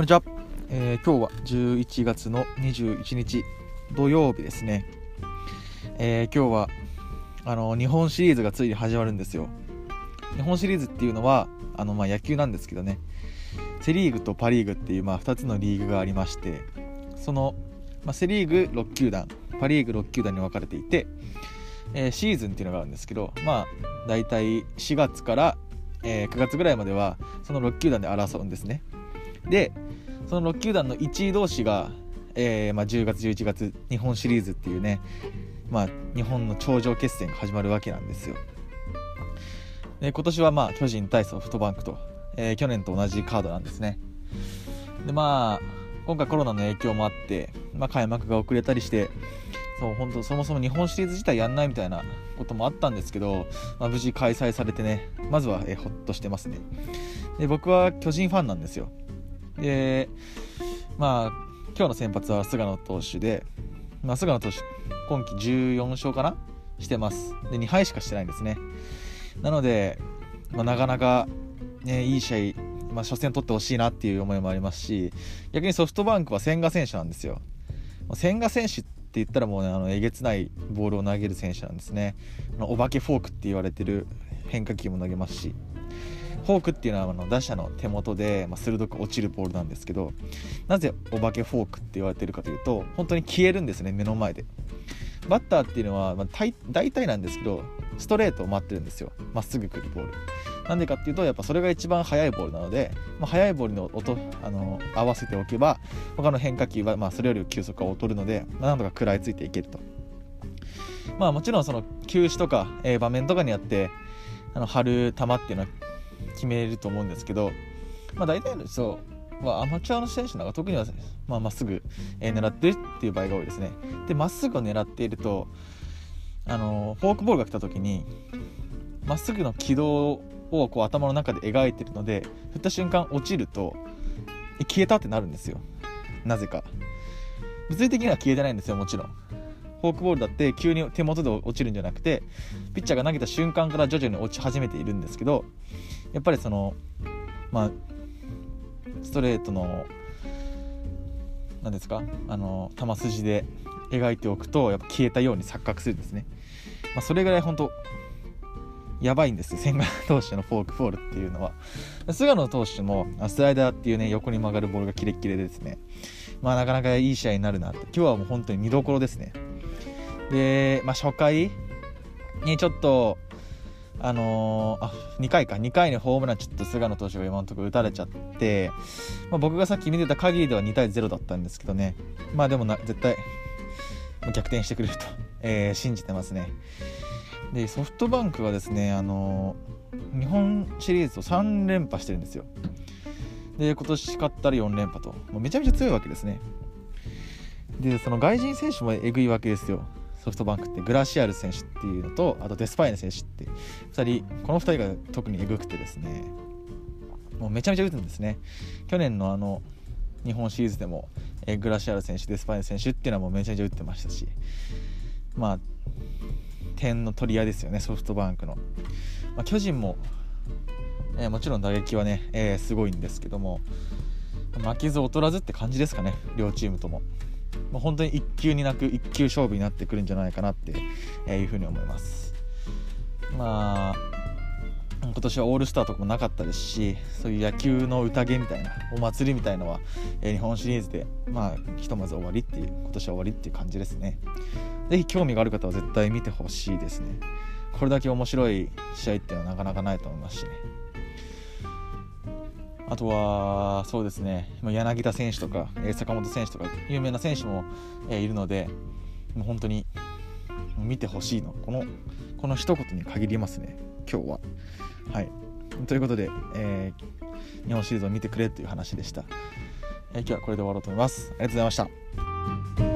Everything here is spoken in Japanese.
こんにちは、えー、今日は11月の21日土曜日ですね、えー、今日はあの日本シリーズがついに始まるんですよ。日本シリーズっていうのはあのまあ野球なんですけどね。セ・リーグとパ・リーグっていうまあ2つのリーグがありましてその、まあ、セ・リーグ6球団パ・リーグ6球団に分かれていて、えー、シーズンっていうのがあるんですけどまあ大体4月から、えー、9月ぐらいまではその6球団で争うんですね。でその6球団の1位同士が、えーまあ、10月11月日本シリーズっていうね、まあ、日本の頂上決戦が始まるわけなんですよ。で今年はまあ巨人対ソフトバンクと、えー、去年と同じカードなんですね。でまあ今回コロナの影響もあって、まあ、開幕が遅れたりしてそう本当そもそも日本シリーズ自体やんないみたいなこともあったんですけど、まあ、無事開催されてねまずは、えー、ほっとしてますね。で僕は巨人ファンなんですよ。でまあ今日の先発は菅野投手で、まあ、菅野投手今季14勝かな？してます。で2敗しかしてないんですね。なので、まあ、なかなか、ね、いい試合、まあ、初戦取ってほしいなっていう思いもありますし逆にソフトバンクは千賀選手なんですよ。千賀選手って言ったらもう、ね、あのえげつないボールを投げる選手なんですね。お化けフォークって言われてる変化球も投げますし。フォークっていうのはあの打者の手元で、ま鋭く落ちるボールなんですけどなぜお化けフォークって言われてるかというと本当に消えるんですね目の前で。バッターっていうのは、まあ、大体なんですけどストレートを待ってるんですよ。まっすぐ来るボール。なんでかっていうとやっぱそれが一番速いボールなので、まあ、速いボールの音あの合わせておけば他の変化球は、まあ、それより球速が劣るので、まあ、なんとか食らいついていけると。まあもちろんその球種とか、えー、場面とかにあってあの張る球っていうのは決めると思うんですけど、まあ、大体の人はアマチュアの選手なんか特にはまあ、っすぐ、え、狙ってるっていう場合が多いですね。でまっすぐを狙っているとあのフォークボールが来た時にまっすぐの軌道をこう頭の中で描いてるので振った瞬間落ちると消えたってなるんですよ。なぜか。物理的には消えてないんですよもちろん。フォークボールだって急に手元で落ちるんじゃなくてピッチャーが投げた瞬間から徐々に落ち始めているんですけどやっぱりそのまあストレートの何ですかあの球筋で描いておくとやっぱ消えたように錯覚するんですね、まあ、それぐらい本当やばいんですよ。千賀投手のフォークボールっていうのは。菅野投手もスライダーっていうね横に曲がるボールがキレッキレでですね。まあなかなかいい試合になるなって。今日はもう本当に見どころですね。で、まあ、初回にちょっとあのー、あ2回か。2回にホームランちょっと菅野投手が今のところ打たれちゃって、まあ、僕がさっき見てた限りでは2対0だったんですけどね。まあでもな絶対逆転してくれると、えー、信じてますね。でソフトバンクはですね、あのー、日本シリーズを3連覇してるんですよ。で今年勝ったら4連覇と。もうめちゃめちゃ強いわけですね。でその外人選手もえぐいわけですよ。ソフトバンクってグラシアル選手っていうのとあとデスパイネ選手って2人この2人が特にえぐくてですね。もうめちゃめちゃ打つんですね。去年のあの日本シリーズでもえグラシアル選手デスパイネ選手っていうのはもうめちゃめちゃ打ってましたし。まあ点の取り合いですよねソフトバンクの、まあ、巨人も、えー、もちろん打撃はね、えー、すごいんですけども。負けず劣らずって感じですかね両チームとも。もう本当に1球になく1球勝負になってくるんじゃないかなっていうふうに思います。まあ今年はオールスターとかもなかったですしそういう野球の宴みたいなお祭りみたいのは、え日本シリーズでまあひとまず終わりっていう今年は終わりっていう感じですね。是非興味がある方は絶対見てほしいですね。これだけ面白い試合っていうのはなかなかないと思いますしね。あとはそうですね。柳田選手とか坂本選手とか有名な選手もいるのでもう本当に見てほしいの。このこの一言に限りますね。今日は。はい。ということで、えー、日本シリーズを見てくれという話でした、えー、今日はこれで終わろうと思います。ありがとうございました。